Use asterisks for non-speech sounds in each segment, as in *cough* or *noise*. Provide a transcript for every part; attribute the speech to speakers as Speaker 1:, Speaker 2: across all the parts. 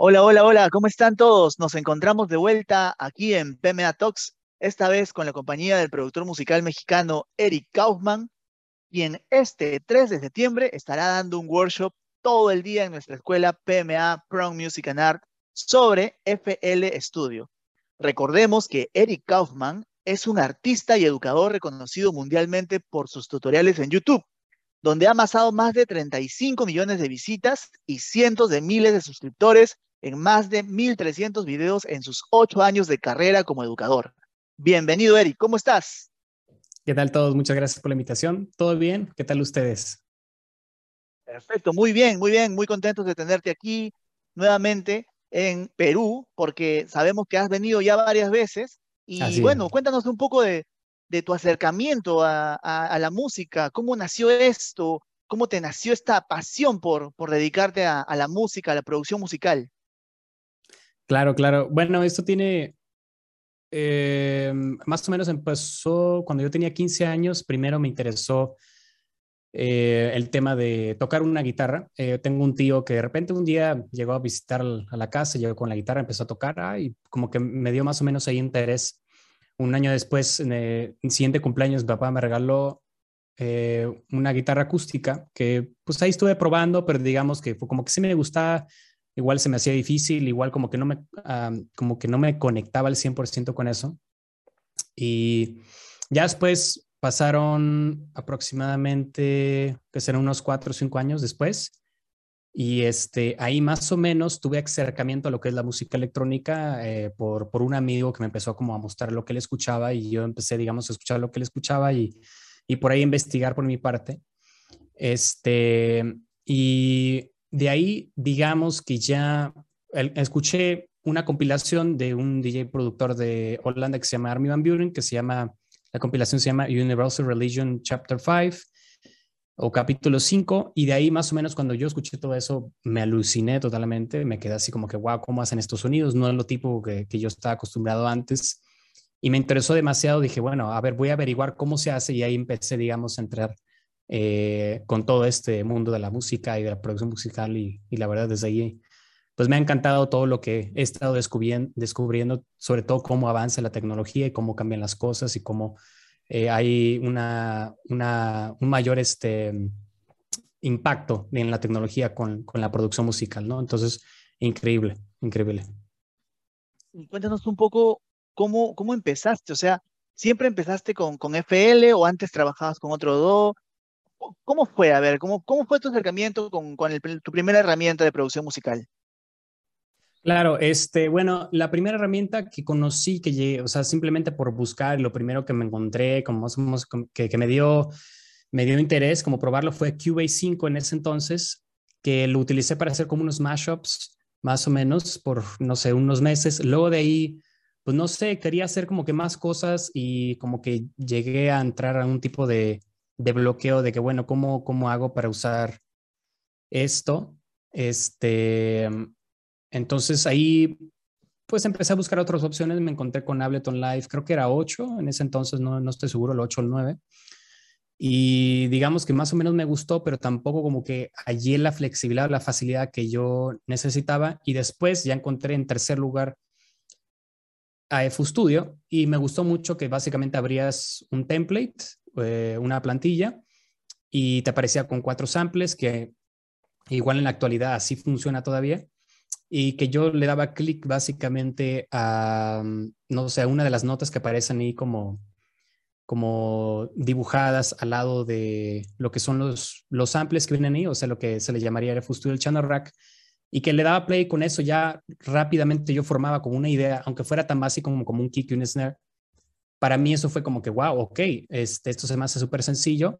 Speaker 1: Hola, hola, hola, ¿cómo están todos? Nos encontramos de vuelta aquí en PMA Talks, esta vez con la compañía del productor musical mexicano Eric Kaufman, quien este 3 de septiembre estará dando un workshop todo el día en nuestra escuela PMA Pro Music and Art sobre FL Studio. Recordemos que Eric Kaufman es un artista y educador reconocido mundialmente por sus tutoriales en YouTube, donde ha amasado más de 35 millones de visitas y cientos de miles de suscriptores en más de 1.300 videos en sus ocho años de carrera como educador. Bienvenido, Eric. ¿Cómo estás?
Speaker 2: ¿Qué tal todos? Muchas gracias por la invitación. ¿Todo bien? ¿Qué tal ustedes?
Speaker 1: Perfecto, muy bien, muy bien, muy contentos de tenerte aquí nuevamente en Perú, porque sabemos que has venido ya varias veces. Y bueno, cuéntanos un poco de, tu acercamiento a, la música, cómo nació esto, cómo te nació esta pasión por, por dedicarte a la música, a la producción musical.
Speaker 2: Claro, claro. Bueno, esto tiene, eh, más o menos empezó cuando yo tenía 15 años. Primero me interesó eh, el tema de tocar una guitarra. Eh, tengo un tío que de repente un día llegó a visitar a la casa, llegó con la guitarra, empezó a tocar y como que me dio más o menos ahí interés. Un año después, en el siguiente cumpleaños, papá me regaló una guitarra acústica que pues ahí estuve probando, pero digamos que fue como que sí me gustaba igual se me hacía difícil, igual como que no me, como que no me conectaba al 100% con eso. Y ya después pasaron aproximadamente, que serán unos cuatro o cinco años después, y este, ahí más o menos tuve acercamiento a lo que es la música electrónica eh, por, por un amigo que me empezó como a mostrar lo que él escuchaba y yo empecé, digamos, a escuchar lo que él escuchaba y, y por ahí investigar por mi parte. Este, y de ahí, digamos que ya escuché una compilación de un DJ productor de Holanda que se llama Armin Van Buren, que se llama, la compilación se llama Universal Religion Chapter 5 o capítulo 5, y de ahí más o menos cuando yo escuché todo eso, me aluciné totalmente, me quedé así como que, wow, ¿cómo hacen estos sonidos? No es lo tipo que, que yo estaba acostumbrado antes, y me interesó demasiado, dije, bueno, a ver, voy a averiguar cómo se hace, y ahí empecé, digamos, a entrar eh, con todo este mundo de la música y de la producción musical y, la verdad desde ahí pues me ha encantado todo lo que he estado descubriendo, descubriendo sobre todo cómo avanza la tecnología y cómo cambian las cosas y cómo eh, hay una, una, un mayor este, impacto en la tecnología con, con, la producción musical, ¿no? Entonces, increíble, increíble.
Speaker 1: Cuéntanos un poco cómo, cómo empezaste, o sea, ¿siempre empezaste con, con FL o antes trabajabas con otro DO? ¿Cómo fue? A ver, ¿cómo, cómo fue tu acercamiento con, tu primera herramienta de producción musical?
Speaker 2: Claro, este, bueno, la primera herramienta que conocí, que llegué, o sea, simplemente por buscar, lo primero que me encontré, como que, que me dio, me dio interés, como probarlo, fue Cubase 5 en ese entonces, que lo utilicé para hacer como unos mashups, más o menos, por, no sé, unos meses. Luego de ahí, pues no sé, quería hacer como que más cosas y como que llegué a entrar a un tipo de, de bloqueo de que, bueno, ¿cómo, cómo hago para usar esto? Este, entonces ahí, pues empecé a buscar otras opciones, me encontré con Ableton Live, creo que era 8, en ese entonces no, no estoy seguro, el 8 o el 9. Y digamos que más o menos me gustó, pero tampoco como que hallé la flexibilidad, la facilidad que yo necesitaba. Y después ya encontré en tercer lugar a Studio y me gustó mucho que básicamente abrías un template eh, una plantilla y te aparecía con cuatro samples que igual en la actualidad así funciona todavía y que yo le daba clic básicamente a, mm, no sé, una de las notas que aparecen ahí como, como dibujadas al lado de lo que son los, los samples que vienen ahí, o sea, lo que se le llamaría el Studio el Channel Rack, y que le daba play con eso. Ya rápidamente yo formaba como una idea, aunque fuera tan básico como, como un kick y un snare, para mí eso fue como que, wow, ok, este, esto se me hace súper sencillo,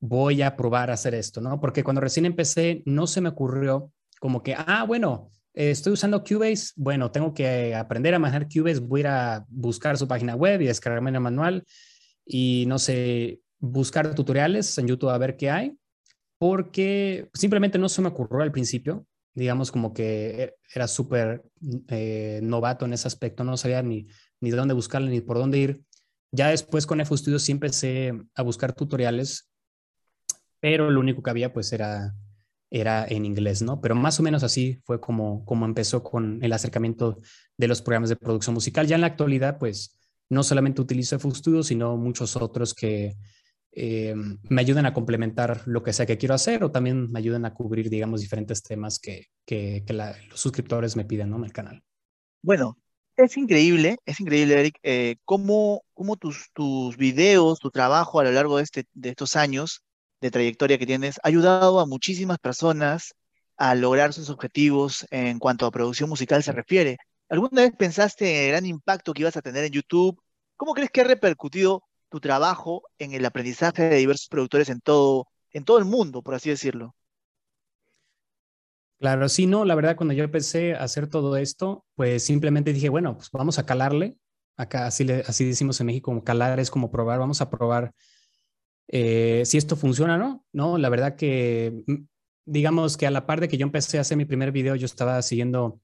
Speaker 2: voy a probar a hacer esto, ¿no? Porque cuando recién empecé no se me ocurrió como que, ah, bueno, estoy usando Cubase, bueno, tengo que aprender a manejar Cubase, voy a ir a buscar su página web y descargarme el manual y no sé, buscar tutoriales en YouTube a ver qué hay, porque simplemente no se me ocurrió al principio, digamos como que era súper eh, novato en ese aspecto, no sabía ni, ni de dónde buscarle ni por dónde ir. Ya después con FStudio sí empecé a buscar tutoriales, pero lo único que había pues era era en inglés, ¿no? Pero más o menos así fue como, como empezó con el acercamiento de los programas de producción musical. Ya en la actualidad, pues, no solamente utilizo FL Studio, sino muchos otros que eh, me ayudan a complementar lo que sea que quiero hacer o también me ayudan a cubrir, digamos, diferentes temas que, que, los suscriptores me piden, ¿no? En el canal.
Speaker 1: Bueno, es increíble, es increíble, Eric, eh, cómo, cómo tus, tus videos, tu trabajo a lo largo de, este, de estos años de trayectoria que tienes ha ayudado a muchísimas personas a lograr sus objetivos en cuanto a producción musical se refiere. ¿Alguna vez pensaste en el gran impacto que ibas a tener en YouTube? ¿Cómo crees que ha repercutido tu trabajo en el aprendizaje de diversos productores en todo, en todo el mundo, por así decirlo?
Speaker 2: Claro, sí, no, la verdad, cuando yo empecé a hacer todo esto, pues simplemente dije, bueno, pues vamos a calarle. Acá así, le, así decimos en México, calar es como probar, vamos a probar eh, si esto funciona o no, ¿no? La verdad que, mm, digamos que a la par de que yo empecé a hacer mi primer video, yo estaba siguiendo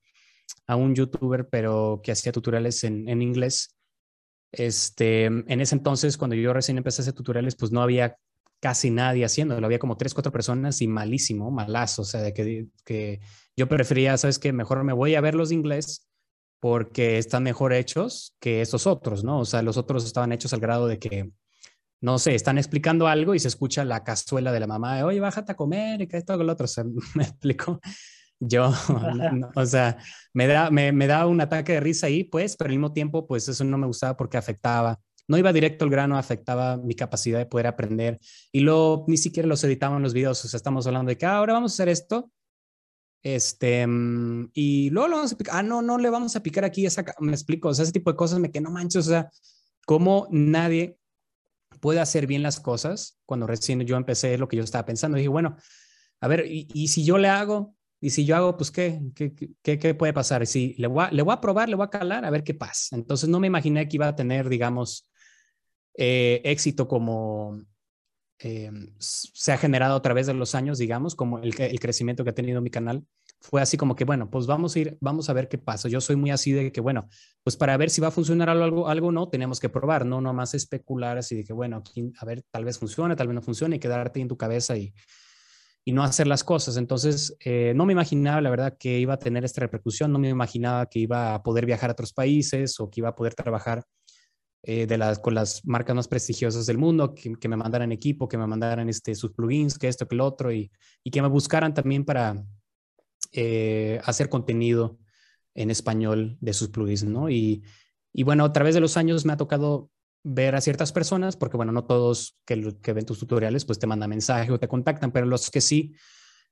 Speaker 2: a un youtuber, pero que hacía tutoriales en, en inglés. Este, en ese entonces, cuando yo recién empecé a hacer tutoriales, pues no había casi nadie haciéndolo. Había como tres, cuatro personas y malísimo, malazo. O sea, de que, que yo prefería, ¿sabes qué? Mejor me voy a ver los de inglés porque están mejor hechos que estos otros, ¿no? O sea, los otros estaban hechos al grado de que no sé, están explicando algo y se escucha la cazuela de la mamá, de, oye, bájate a comer y que esto, que lo otro, o sea, *laughs* me explico. Yo, o sea, me da, me, me, da un ataque de risa ahí, pues, pero al mismo tiempo, pues eso no me gustaba porque afectaba, no iba directo al grano, afectaba mi capacidad de poder aprender y luego ni siquiera los editaban los videos, o sea, estamos hablando de que ah, ahora vamos a hacer esto, este, mm, y luego lo vamos a picar, ah, no, no le vamos a picar aquí, esa, me explico, o sea, ese tipo de cosas me que no manches, o sea, como nadie puede hacer bien las cosas. Cuando recién yo empecé lo que yo estaba pensando, dije, bueno, a ver, ¿y, si yo le hago? Y si yo hago, pues, ¿qué, qué, qué, puede pasar? Si le voy, a, le voy a probar, le voy a calar, a ver qué pasa. Entonces, no me imaginé que iba a tener, digamos, eh, éxito como eh, se ha generado a través de los años, digamos, como el, crecimiento que ha tenido mi canal fue así como que, bueno, pues vamos a ir, vamos a ver qué pasa. Yo soy muy así de que, bueno, pues para ver si va a funcionar algo, algo no, tenemos que probar, no nomás especular así de que, bueno, a ver, tal vez funcione, tal vez no funcione y quedarte en tu cabeza y, y no hacer las cosas. Entonces, eh, no me imaginaba, la verdad, que iba a tener esta repercusión, no me imaginaba que iba a poder viajar a otros países o que iba a poder trabajar eh, de las, con las marcas más prestigiosas del mundo, que, me mandaran equipo, que me mandaran este, sus plugins, que esto, que lo otro, y, y que me buscaran también para, eh, hacer contenido en español de sus plugins, ¿no? Y, y, bueno, a través de los años me ha tocado ver a ciertas personas, porque bueno, no todos que, que ven tus tutoriales pues te mandan mensaje o te contactan, pero los que sí,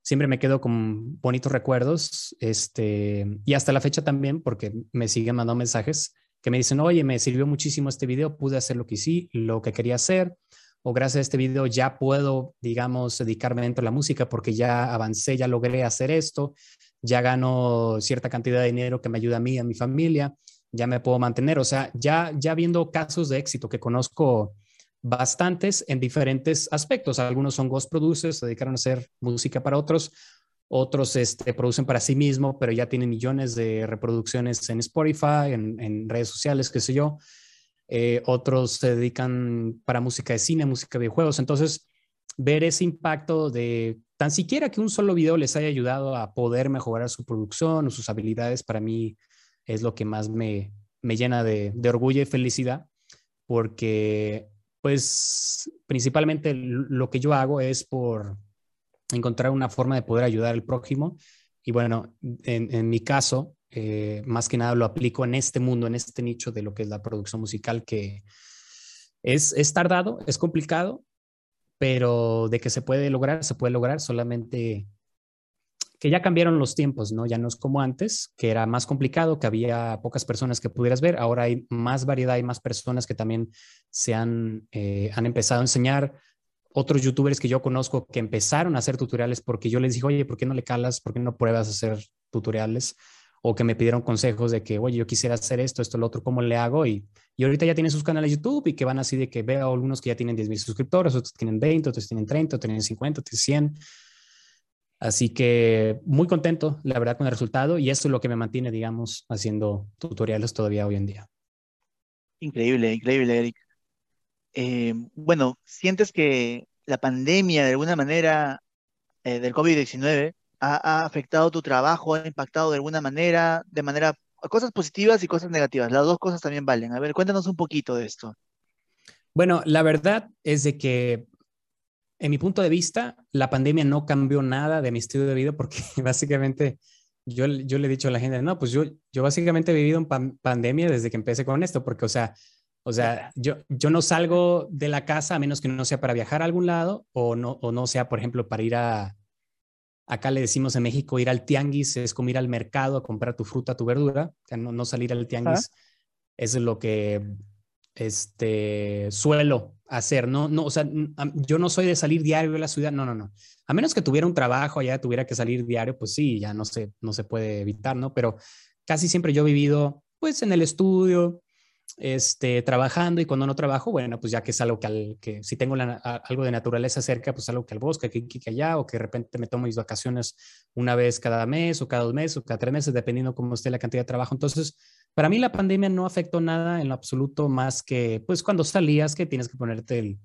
Speaker 2: siempre me quedo con bonitos recuerdos, este, y hasta la fecha también, porque me siguen mandando mensajes que me dicen, oye, me sirvió muchísimo este video, pude hacer lo que sí, lo que quería hacer, o gracias a este video ya puedo, digamos, dedicarme dentro de la música porque ya avancé, ya logré hacer esto, ya gano cierta cantidad de dinero que me ayuda a mí, a mi familia, ya me puedo mantener. O sea, ya, ya viendo casos de éxito que conozco bastantes en diferentes aspectos. Algunos son ghost producers, se dedicaron a hacer música para otros. Otros este, producen para sí mismo, pero ya tienen millones de reproducciones en Spotify, en, redes sociales, qué sé yo. Eh, otros se dedican para música de cine, música de videojuegos. Entonces, ver ese impacto de tan siquiera que un solo video les haya ayudado a poder mejorar su producción o sus habilidades, para mí es lo que más me, me llena de, de, orgullo y felicidad, porque pues principalmente lo que yo hago es por encontrar una forma de poder ayudar al prójimo. Y bueno, en, mi caso, eh, más que nada lo aplico en este mundo, en este nicho de lo que es la producción musical, que es, es tardado, es complicado, pero de que se puede lograr, se puede lograr solamente que ya cambiaron los tiempos, ¿no? Ya no es como antes, que era más complicado, que había pocas personas que pudieras ver, ahora hay más variedad, hay más personas que también se han, eh, han empezado a enseñar. Otros youtubers que yo conozco que empezaron a hacer tutoriales porque yo les dije, oye, ¿por qué no le calas? ¿Por qué no pruebas a hacer tutoriales? o que me pidieron consejos de que, oye, yo quisiera hacer esto, esto, lo otro, ¿cómo le hago? Y, y ahorita ya tienen sus canales de YouTube y que van así de que veo algunos que ya tienen 10 mil suscriptores, otros tienen 20, otros tienen 30, otros tienen 50, otros tienen 100. Así que muy contento, la verdad, con el resultado y eso es lo que me mantiene, digamos, haciendo tutoriales todavía hoy en día.
Speaker 1: Increíble, increíble, Eric. Eh, bueno, ¿sientes que la pandemia de alguna manera eh, del COVID-19 ha, afectado tu trabajo, ha impactado de alguna manera, de manera, cosas positivas y cosas negativas. Las dos cosas también valen. A ver, cuéntanos un poquito de esto.
Speaker 2: Bueno, la verdad es de que, en mi punto de vista, la pandemia no cambió nada de mi estilo de vida porque *laughs* básicamente yo, yo le he dicho a la gente, no, pues yo, yo básicamente he vivido en pandemia desde que empecé con esto, porque, o sea, o sea, yo, yo no salgo de la casa a menos que no sea para viajar a algún lado o no, o no sea, por ejemplo, para ir a, acá le decimos en México, ir al tianguis es como ir al mercado a comprar tu fruta, tu verdura, o sea, no, no salir al tianguis. Es lo que este, suelo hacer. No, no, o sea, yo no soy de salir diario de la ciudad, no, no, no. A menos que tuviera un trabajo allá, tuviera que salir diario, pues sí, ya no se, no se puede evitar, ¿no? Pero casi siempre yo he vivido, pues, en el estudio, este, trabajando y cuando no trabajo, bueno, pues ya que es algo que, si tengo algo de naturaleza cerca, pues algo que al bosque, que, que, allá, o que de repente me tomo mis vacaciones una vez cada mes o cada dos meses o cada tres meses, dependiendo cómo esté la cantidad de trabajo. Entonces, para mí la pandemia no afectó nada en lo absoluto más que, pues cuando salías, que tienes que ponerte el,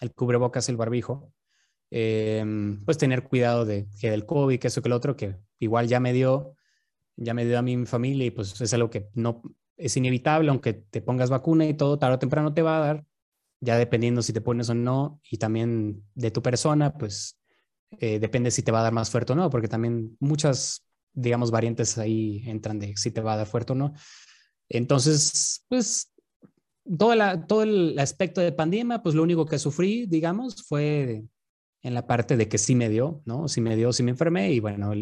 Speaker 2: el cubrebocas, el barbijo, em, pues tener cuidado de que del COVID, que eso, que el otro, que igual ya me dio, ya me dio a mi familia y pues es algo que no, es inevitable, aunque te pongas vacuna y todo, tarde o temprano te va a dar, ya dependiendo si te pones o no, y también de tu persona, pues eh, depende si te va a dar más fuerte o no, porque también muchas, digamos, variantes ahí entran de si te va a dar fuerte o no. Entonces, pues todo, la, todo el aspecto de pandemia, pues lo único que sufrí, digamos, fue en la parte de que sí me dio, ¿no? Sí me dio, sí me enfermé y bueno,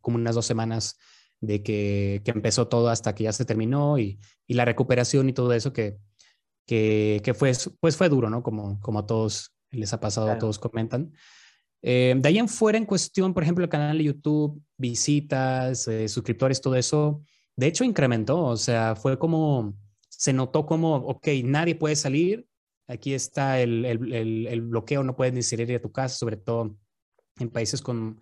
Speaker 2: como unas dos semanas de que, que, empezó todo hasta que ya se terminó y, y la recuperación y todo eso que, que, que, fue, pues fue duro, ¿no? Como, como a todos les ha pasado, a todos comentan. Eh, de ahí en fuera, en cuestión, por ejemplo, el canal de YouTube, visitas, eh, suscriptores, todo eso, de hecho incrementó, o sea, fue como, se notó como, ok, nadie puede salir, aquí está el, el, el, bloqueo, no puedes ni salir de tu casa, sobre todo en países con,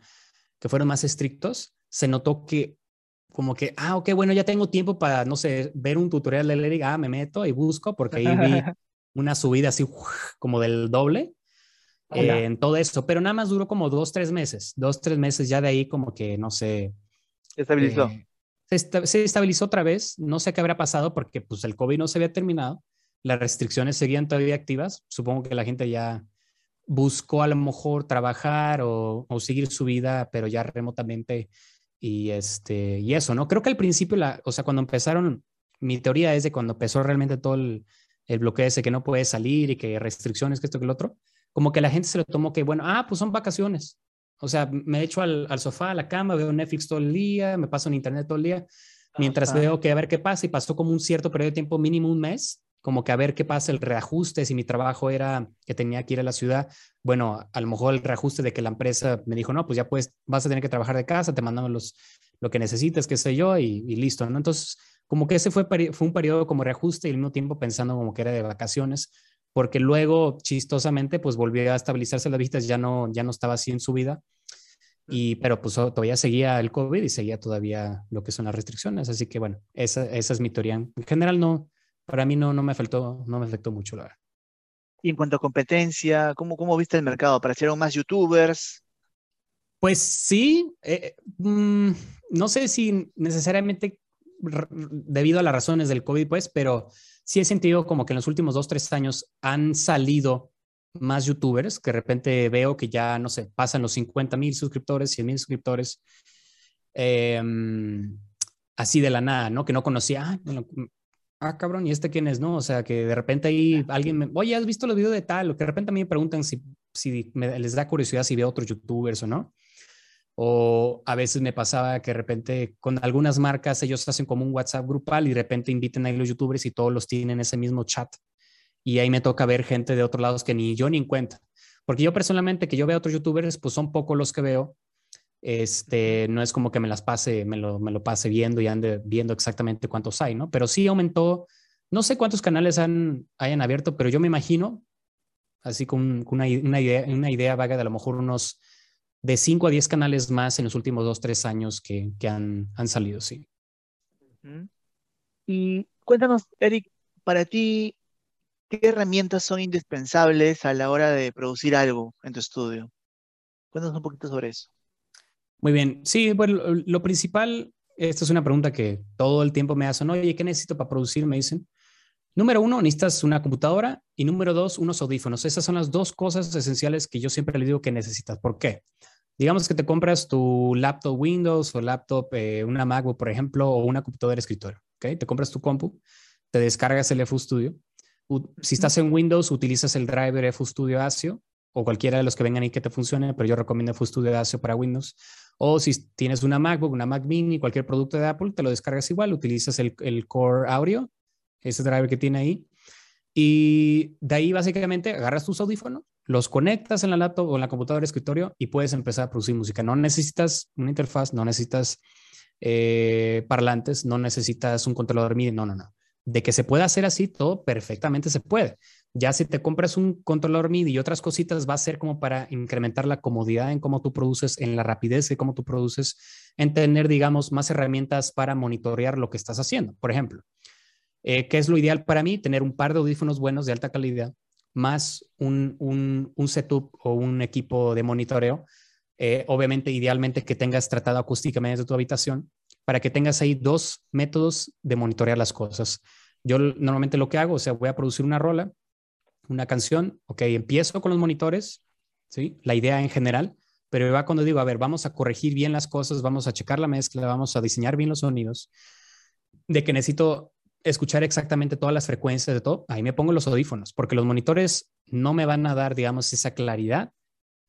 Speaker 2: que fueron más estrictos, se notó que como que, ah, ok, bueno, ya tengo tiempo para, no sé, ver un tutorial de Leric, ah, me meto y busco, porque ahí vi *laughs* una subida así como del doble eh, en todo eso, pero nada más duró como dos, tres meses, dos, tres meses, ya de ahí como que, no sé.
Speaker 1: Se estabilizó.
Speaker 2: Eh, se, estabilizó otra vez, no sé qué habrá pasado porque pues el COVID no se había terminado, las restricciones seguían todavía activas, supongo que la gente ya buscó a lo mejor trabajar o, o seguir su vida, pero ya remotamente y, este, y eso, ¿no? Creo que al principio, la, o sea, cuando empezaron, mi teoría es de cuando empezó realmente todo el, el bloqueo ese que no puede salir y que restricciones, que esto, que el otro, como que la gente se lo tomó que, bueno, ah, pues son vacaciones. O sea, me echo al, al sofá, a la cama, veo Netflix todo el día, me paso en internet todo el día, mientras veo que a ver qué pasa y pasó como un cierto periodo de tiempo, mínimo un mes, como que a ver qué pasa el reajuste, si mi trabajo era que tenía que ir a la ciudad, bueno, a lo mejor el reajuste de que la empresa me dijo, no, pues ya pues vas a tener que trabajar de casa, te mandamos los, lo que necesites, qué sé yo, y, listo. Entonces, como que ese fue, fue un periodo como reajuste y al mismo tiempo pensando como que era de vacaciones, porque luego, chistosamente, pues volvió a estabilizarse las vistas, ya no, ya no estaba así en su vida, y, pero pues todavía seguía el COVID y seguía todavía lo que son las restricciones, así que bueno, esa, esa es mi teoría. En general no, para mí no, no, me, afectó, no me afectó mucho, la verdad.
Speaker 1: Y en cuanto a competencia, ¿cómo, cómo viste el mercado? ¿Aparecieron más youtubers?
Speaker 2: Pues sí, eh, mm, no sé si necesariamente debido a las razones del COVID, pues, pero sí he sentido como que en los últimos dos, tres años han salido más youtubers, que de repente veo que ya, no sé, pasan los 50 mil suscriptores, 100 mil suscriptores, em, así de la nada, ¿no? Que no conocía, ah, ah, cabrón, ¿y este quién es? No, o sea, que de repente ahí alguien me, oye, ¿has visto los videos de tal? O que de repente a mí me preguntan si, si les da curiosidad si veo otros youtubers o no. O a veces me pasaba que de repente con algunas marcas ellos hacen como un WhatsApp grupal y de repente inviten a los youtubers y todos los tienen en ese mismo chat. Y ahí me toca ver gente de otros lados que ni yo ni en cuenta. Porque yo personalmente que yo veo otros youtubers, pues son pocos los que veo este, no es como que me las pase, me lo, me lo pase viendo y ande viendo exactamente cuántos hay, ¿no? Pero sí aumentó, no sé cuántos canales han, hayan abierto, pero yo me imagino, así con, una, una, idea, una idea vaga de a lo mejor unos de 5 a 10 canales más en los últimos 2, 3 años que, que han, han, salido, sí.
Speaker 1: Y cuéntanos, Eric, para ti, ¿qué herramientas son indispensables a la hora de producir algo en tu estudio? Cuéntanos un poquito sobre eso.
Speaker 2: Muy bien. Sí, bueno, lo principal, esta es una pregunta que todo el tiempo me hacen, oye, ¿qué necesito para producir? Me dicen. Número uno, necesitas una computadora y número dos, unos audífonos. Esas son las dos cosas esenciales que yo siempre le digo que necesitas. ¿Por qué? Digamos que te compras tu laptop Windows o laptop, eh, una MacBook, por ejemplo, o una computadora de escritorio. ¿okay? Te compras tu compu, te descargas el FStudio. Si estás en Windows, utilizas el driver FStudio ASIO o cualquiera de los que vengan y que te funcione, pero yo recomiendo FStudio ASIO para Windows. O si tienes una MacBook, una Mac Mini, cualquier producto de Apple, te lo descargas igual, utilizas el, el Core Audio ese driver que tiene ahí. Y de ahí básicamente agarras tus audífonos, los conectas en la laptop o en la computadora de escritorio y puedes empezar a producir música. No necesitas una interfaz, no necesitas eh, parlantes, no necesitas un controlador MIDI, no, no, no. De que se pueda hacer así, todo perfectamente se puede. Ya si te compras un controlador MIDI y otras cositas, va a ser como para incrementar la comodidad en cómo tú produces, en la rapidez de cómo tú produces, en tener, digamos, más herramientas para monitorear lo que estás haciendo. Por ejemplo, eh, ¿Qué es lo ideal para mí? Tener un par de audífonos buenos de alta calidad, más un, un, setup o un equipo de monitoreo. Eh, obviamente, idealmente que tengas tratado acústicamente tu habitación para que tengas ahí dos métodos de monitorear las cosas. Yo normalmente lo que hago, o sea, voy a producir una rola, una canción, ok, empiezo con los monitores, ¿sí? La idea en general, pero va cuando digo, a ver, vamos a corregir bien las cosas, vamos a checar la mezcla, vamos a diseñar bien los sonidos, de que necesito escuchar exactamente todas las frecuencias de todo, ahí me pongo los audífonos, porque los monitores no me van a dar, digamos, esa claridad,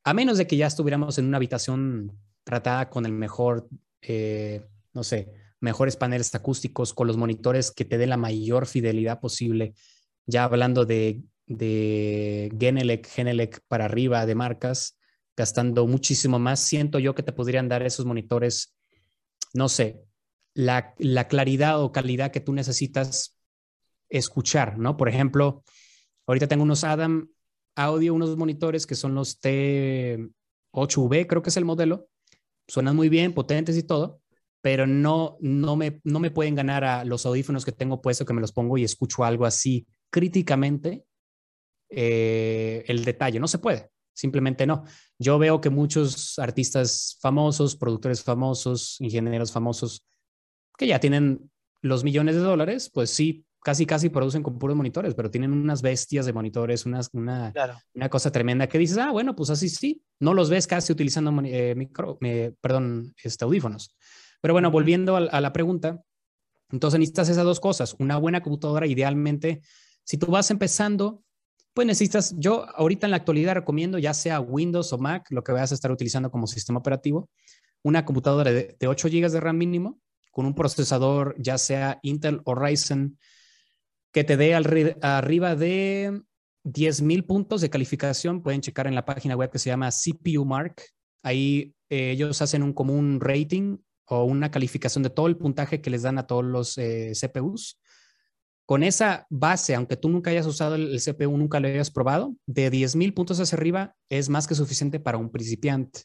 Speaker 2: a menos de que ya estuviéramos en una habitación tratada con el mejor, eh, no sé, mejores paneles acústicos, con los monitores que te den la mayor fidelidad posible, ya hablando de, de Genelec, Genelec para arriba de marcas, gastando muchísimo más, siento yo que te podrían dar esos monitores, no sé, la, claridad o calidad que tú necesitas escuchar, ¿no? Por ejemplo, ahorita tengo unos Adam Audio, unos monitores que son los T8V, creo que es el modelo. Suenan muy bien, potentes y todo, pero no, no, me, no me pueden ganar a los audífonos que tengo puesto que me los pongo y escucho algo así críticamente. Eh, el detalle, no se puede, simplemente no. Yo veo que muchos artistas famosos, productores famosos, ingenieros famosos, que ya tienen los millones de dólares, pues sí, casi casi producen con puros monitores, pero tienen unas bestias de monitores, unas, una, una cosa tremenda que dices, ah, bueno, pues así sí, no los ves casi utilizando eh, micro, eh, perdón, este, audífonos. Pero bueno, volviendo a, a, la pregunta, entonces necesitas esas dos cosas, una buena computadora, idealmente, si tú vas empezando, pues necesitas, yo ahorita en la actualidad recomiendo ya sea Windows o Mac, lo que vayas a estar utilizando como sistema operativo, una computadora de, de 8 GB de RAM mínimo, con un procesador ya sea Intel o Ryzen que te dé arriba de 10.000 puntos de calificación. Pueden checar en la página web que se llama CPU Mark. Ahí eh, ellos hacen un común rating o una calificación de todo el puntaje que les dan a todos los eh, CPUs. Con esa base, aunque tú nunca hayas usado el, CPU, nunca lo hayas probado, de 10.000 puntos hacia arriba es más que suficiente para un principiante.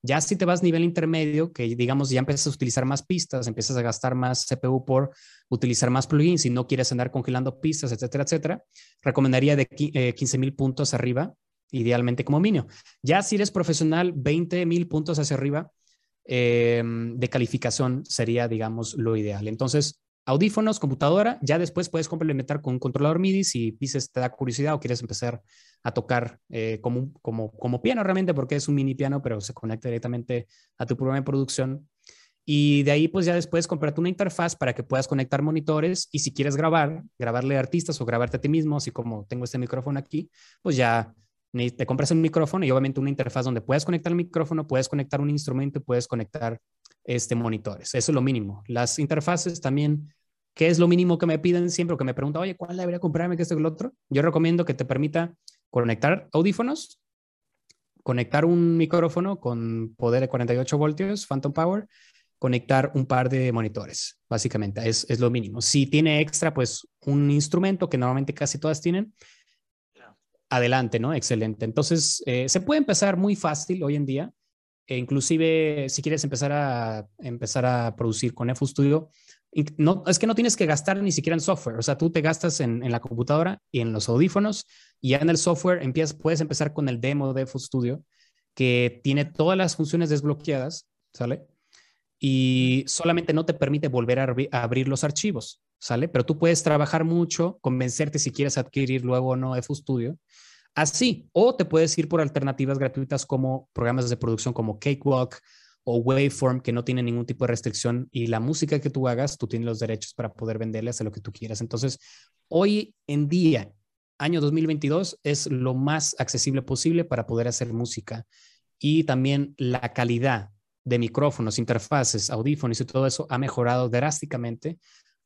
Speaker 2: Ya si te vas a nivel intermedio, que digamos ya empiezas a utilizar más pistas, empiezas a gastar más CPU por utilizar más plugins y no quieres andar congelando pistas, etcétera, etcétera, recomendaría de 15 eh, mil puntos arriba, idealmente como mínimo. Ya si eres profesional, 20 mil puntos hacia arriba em, de calificación sería, digamos, lo ideal. Entonces, audífonos, computadora, ya después puedes complementar con un controlador MIDI si dices te da curiosidad o quieres empezar a tocar eh, como, como, como piano realmente, porque es un mini piano, pero se conecta directamente a tu programa de producción. Y de ahí, pues ya después comprarte una interfaz para que puedas conectar monitores y si quieres grabar, grabarle a artistas o grabarte a ti mismo, así como tengo este micrófono aquí, pues ya te compras un micrófono y obviamente una interfaz donde puedes conectar el micrófono, puedes conectar un instrumento puedes conectar este, monitores. Eso es lo mínimo. Las interfaces también ¿Qué es lo mínimo que me piden siempre o que me preguntan, oye, ¿cuál debería comprarme que esto y lo otro? Yo recomiendo que te permita conectar audífonos, conectar un micrófono con poder de 48 voltios, Phantom Power, conectar un par de monitores, básicamente, es, es lo mínimo. Si tiene extra, pues un instrumento que normalmente casi todas tienen, adelante, ¿no? Excelente. Entonces, eh, se puede empezar muy fácil hoy en día. E inclusive, si quieres empezar a, empezar a producir con FU Studio, no, es que no tienes que gastar ni siquiera en software, o sea, tú te gastas en, en la computadora y en los audífonos y ya en el software empiezas, puedes empezar con el demo de FL Studio, que tiene todas las funciones desbloqueadas, ¿sale? Y solamente no te permite volver a, abrir los archivos, ¿sale? Pero tú puedes trabajar mucho, convencerte si quieres adquirir luego o no FStudio. Así, o te puedes ir por alternativas gratuitas como programas de producción como Cakewalk o Waveform, que no tienen ningún tipo de restricción y la música que tú hagas, tú tienes los derechos para poder venderle a lo que tú quieras. Entonces, hoy en día, año 2022 es lo más accesible posible para poder hacer música y también la calidad de micrófonos, interfaces, audífonos y todo eso ha mejorado drásticamente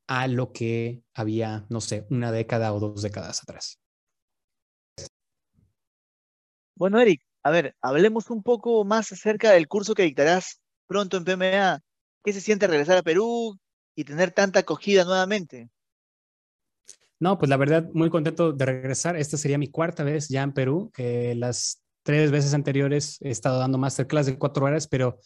Speaker 2: a lo que había, no sé, una década o dos décadas atrás.
Speaker 1: Bueno, Eric, a ver, hablemos un poco más acerca del curso que dictarás pronto en PMA. ¿Qué se siente regresar a Perú y tener tanta acogida nuevamente?
Speaker 2: No, pues la verdad, muy contento de regresar. Esta sería mi cuarta vez ya en Perú. las tres veces anteriores he estado dando masterclass de cuatro horas, pero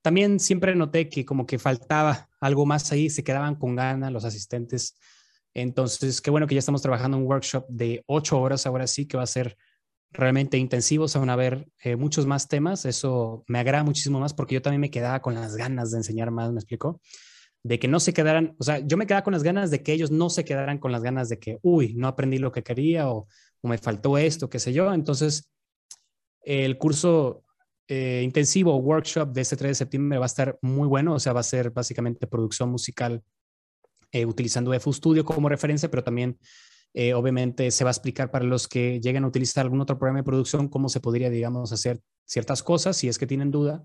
Speaker 2: también siempre noté que como que faltaba algo más ahí, se quedaban con ganas los asistentes. Entonces, qué bueno que ya estamos trabajando un workshop de ocho horas ahora sí, que va a ser realmente intensivo. Se van a ver eh, muchos más temas. Eso me agrada muchísimo más porque yo también me quedaba con las ganas de enseñar más, ¿me explico? de que no se quedaran, o sea, yo me quedaba con las ganas de que ellos no se quedaran con las ganas de que, uy, no aprendí lo que quería o, me faltó esto, qué sé yo. Entonces, el curso eh, intensivo workshop de este 3 de septiembre va a estar muy bueno, o sea, va a ser básicamente producción musical eh, utilizando FU Studio como referencia, pero también eh, obviamente se va a explicar para los que lleguen a utilizar algún otro programa de producción cómo se podría, digamos, hacer ciertas cosas, si es que tienen duda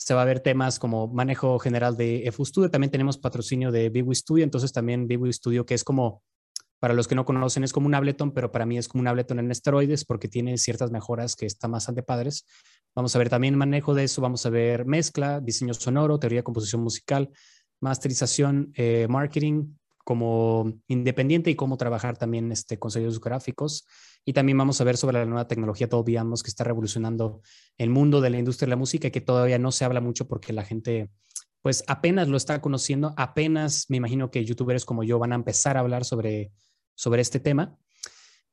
Speaker 2: se va a ver temas como manejo general de FUstudio. También tenemos patrocinio de Vivo Studio, entonces también Vivo Studio, que es como, para los que no conocen, es como un Ableton, pero para mí es como un Ableton en esteroides porque tiene ciertas mejoras que están de padres. Vamos a ver también manejo de eso, vamos a ver mezcla, diseño sonoro, teoría de composición musical, masterización, eh, marketing, como independiente y cómo trabajar también este, con sellos gráficos. Y también vamos a ver sobre la nueva tecnología Dolby Atmos que está revolucionando el mundo de la industria de la música y que todavía no se habla mucho porque la gente pues apenas lo está conociendo, apenas me imagino que youtubers como yo van a empezar a hablar sobre, sobre este tema.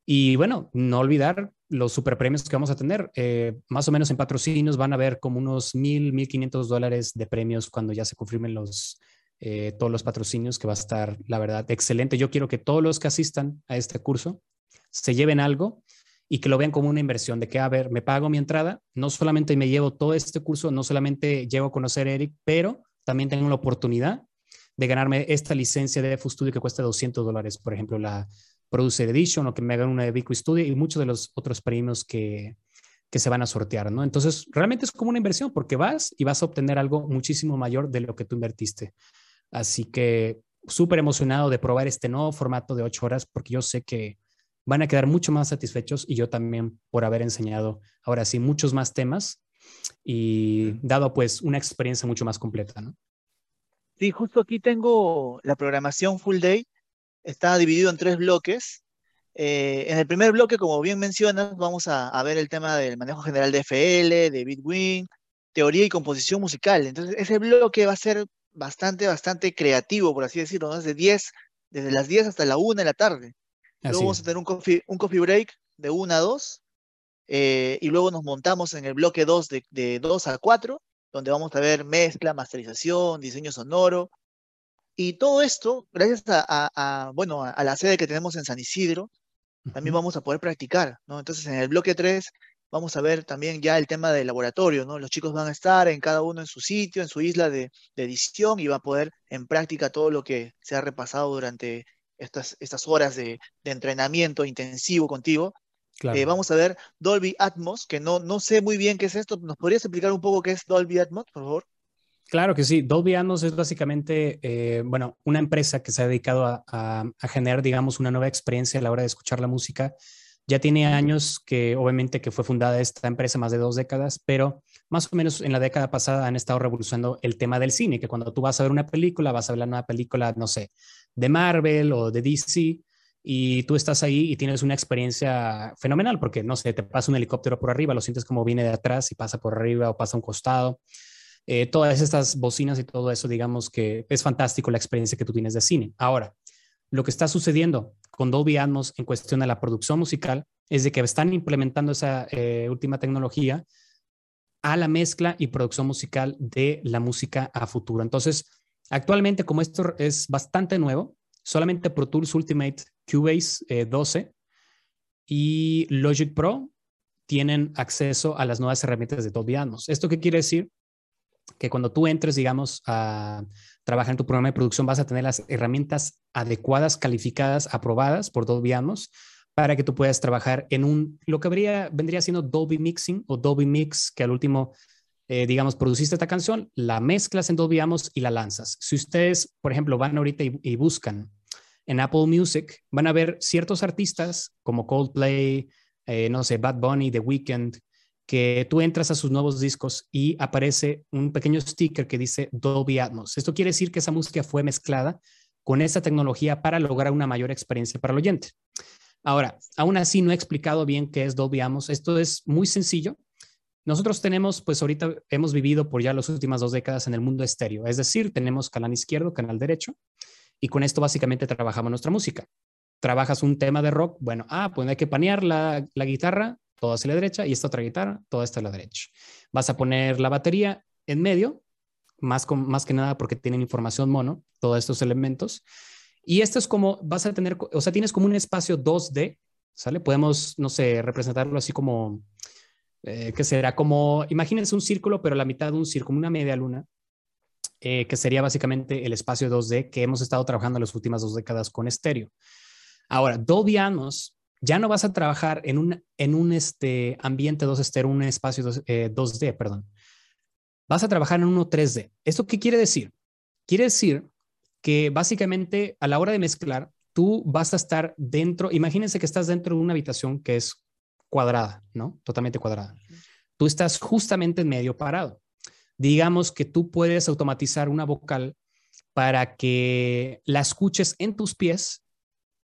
Speaker 2: Y bueno, no olvidar los super premios que vamos a tener. Eh, más o menos en patrocinios van a haber como unos mil, mil quinientos dólares de premios cuando ya se confirmen los, eh, todos los patrocinios, que va a estar, la verdad, excelente. Yo quiero que todos los que asistan a este curso se lleven algo y que lo vean como una inversión, de que, a ver, me pago mi entrada, no solamente me llevo todo este curso, no solamente llego a conocer a Eric, pero también tengo la oportunidad de ganarme esta licencia de FUStudio que cuesta 200 dólares, por ejemplo, la Producer Edition o que me hagan una de Vico Studio y muchos de los otros premios que, que se van a sortear, ¿no? Entonces, realmente es como una inversión porque vas y vas a obtener algo muchísimo mayor de lo que tú invertiste. Así que súper emocionado de probar este nuevo formato de ocho horas porque yo sé que van a quedar mucho más satisfechos y yo también por haber enseñado ahora sí muchos más temas y dado pues una experiencia mucho más completa, ¿no?
Speaker 1: Sí, justo aquí tengo la programación full day. Está dividido en tres bloques. Eh, en el primer bloque, como bien mencionas, vamos a, a, ver el tema del manejo general de FL, de Bitwin, teoría y composición musical. Entonces, ese bloque va a ser bastante, bastante creativo, por así decirlo, ¿no? Desde 10, desde las 10 hasta la 1 de la tarde. luego vamos a tener un coffee, un coffee break de 1 a 2, eh, y luego nos montamos en el bloque 2 de, de 2 a 4, donde vamos a ver mezcla, masterización, diseño sonoro, y todo esto, gracias a, bueno, a, la sede que tenemos en San Isidro, también vamos a poder practicar, ¿no? Entonces, en el bloque 3 vamos a ver también ya el tema del laboratorio, ¿no? Los chicos van a estar en cada uno en su sitio, en su isla de, edición y va a poder en práctica todo lo que se ha repasado durante estas, estas horas de, entrenamiento intensivo contigo. Eh, vamos a ver Dolby Atmos, que no, no sé muy bien qué es esto. ¿Nos podrías explicar un poco qué es Dolby Atmos, por favor?
Speaker 2: Claro que sí. Dolby Atmos es básicamente, eh, bueno, una empresa que se ha dedicado a, a, generar, digamos, una nueva experiencia a la hora de escuchar la música ya tiene años que obviamente que fue fundada esta empresa, más de dos décadas, pero más o menos en la década pasada han estado revolucionando el tema del cine, que cuando tú vas a ver una película, vas a ver una película, no sé, de Marvel o de DC, y tú estás ahí y tienes una experiencia fenomenal, porque, no sé, te pasa un helicóptero por arriba, lo sientes como viene de atrás y pasa por arriba o pasa a un costado. Eh, todas estas bocinas y todo eso, digamos que es fantástico la experiencia que tú tienes de cine. Ahora, lo que está sucediendo con Dolby Atmos en cuestión de la producción musical es de que están implementando esa eh, última tecnología, a la mezcla y producción musical de la música a futuro. Entonces, actualmente, como esto es bastante nuevo, solamente Pro Tools Ultimate Cubase 12 eh, y Logic Pro tienen acceso a las nuevas herramientas de Dolby Atmos. ¿Esto qué quiere decir? Que cuando tú entres, digamos, a trabajar en tu programa de producción, vas a tener las herramientas adecuadas, calificadas, aprobadas por Dolby Atmos para que tú puedas trabajar en un, lo que habría, vendría siendo Dolby Mixing o Dolby Mix, que al último, eh, digamos, produciste esta canción, la mezclas en Dolby Atmos y la lanzas. Si ustedes, por ejemplo, van ahorita y, buscan en Apple Music, van a ver ciertos artistas como Coldplay, eh, no sé, Bad Bunny, The Weeknd, que tú entras a sus nuevos discos y aparece un pequeño sticker que dice Dolby Atmos. Esto quiere decir que esa música fue mezclada con esa tecnología para lograr una mayor experiencia para el oyente. Ahora, aún así no he explicado bien qué es Dolby Atmos. Esto es muy sencillo. Nosotros tenemos, pues ahorita hemos vivido por ya las últimas dos décadas en el mundo estéreo, es decir, tenemos canal izquierdo, canal derecho, y con esto básicamente trabajamos nuestra música. Trabajas un tema de rock, bueno, ah, pues hay que panear la, la guitarra, toda hacia la derecha, y esta otra guitarra, toda hacia la derecha. Vas a poner la batería en medio, más, más que nada porque tienen información mono, todos estos elementos, y esto es como, vas a tener, o sea, tienes como un espacio 2D, ¿sale? Podemos, no sé, representarlo así como, eh, que será como, imagínense un círculo, pero la mitad de un círculo, una media luna, eh, que sería básicamente el espacio 2D que hemos estado trabajando en las últimas dos décadas con estéreo. Ahora, Dolby Atmos, ya no vas a trabajar en un, en un este, ambiente 2 estéreo, un espacio 2, eh, 2D, perdón. Vas a trabajar en uno 3D. ¿Esto qué quiere decir? Quiere decir que básicamente a la hora de mezclar, tú vas a estar dentro, imagínense que estás dentro de una habitación que es cuadrada, ¿no? Totalmente cuadrada. Tú estás justamente en medio parado. Digamos que tú puedes automatizar una vocal para que la escuches en tus pies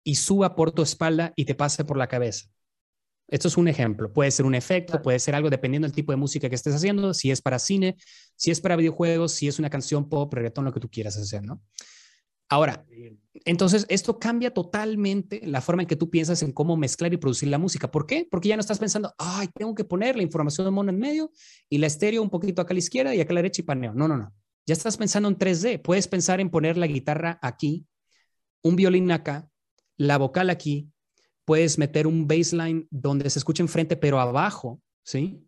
Speaker 2: y suba por tu espalda y te pase por la cabeza. Esto es un ejemplo. Puede ser un efecto, puede ser algo dependiendo del tipo de música que estés haciendo, si es para cine, si es para videojuegos, si es una canción pop, reggaetón, lo que tú quieras hacer, ¿no? Ahora, entonces esto cambia totalmente la forma en que tú piensas en cómo mezclar y producir la música. ¿Por qué? Porque ya no estás pensando, ay, tengo que poner la información de mono en medio y la estéreo un poquito acá a la izquierda y acá a la derecha y paneo. No, no, no. Ya estás pensando en 3D. Puedes pensar en poner la guitarra aquí, un violín acá, la vocal aquí. Puedes meter un bassline donde se escuche enfrente, pero abajo, ¿sí?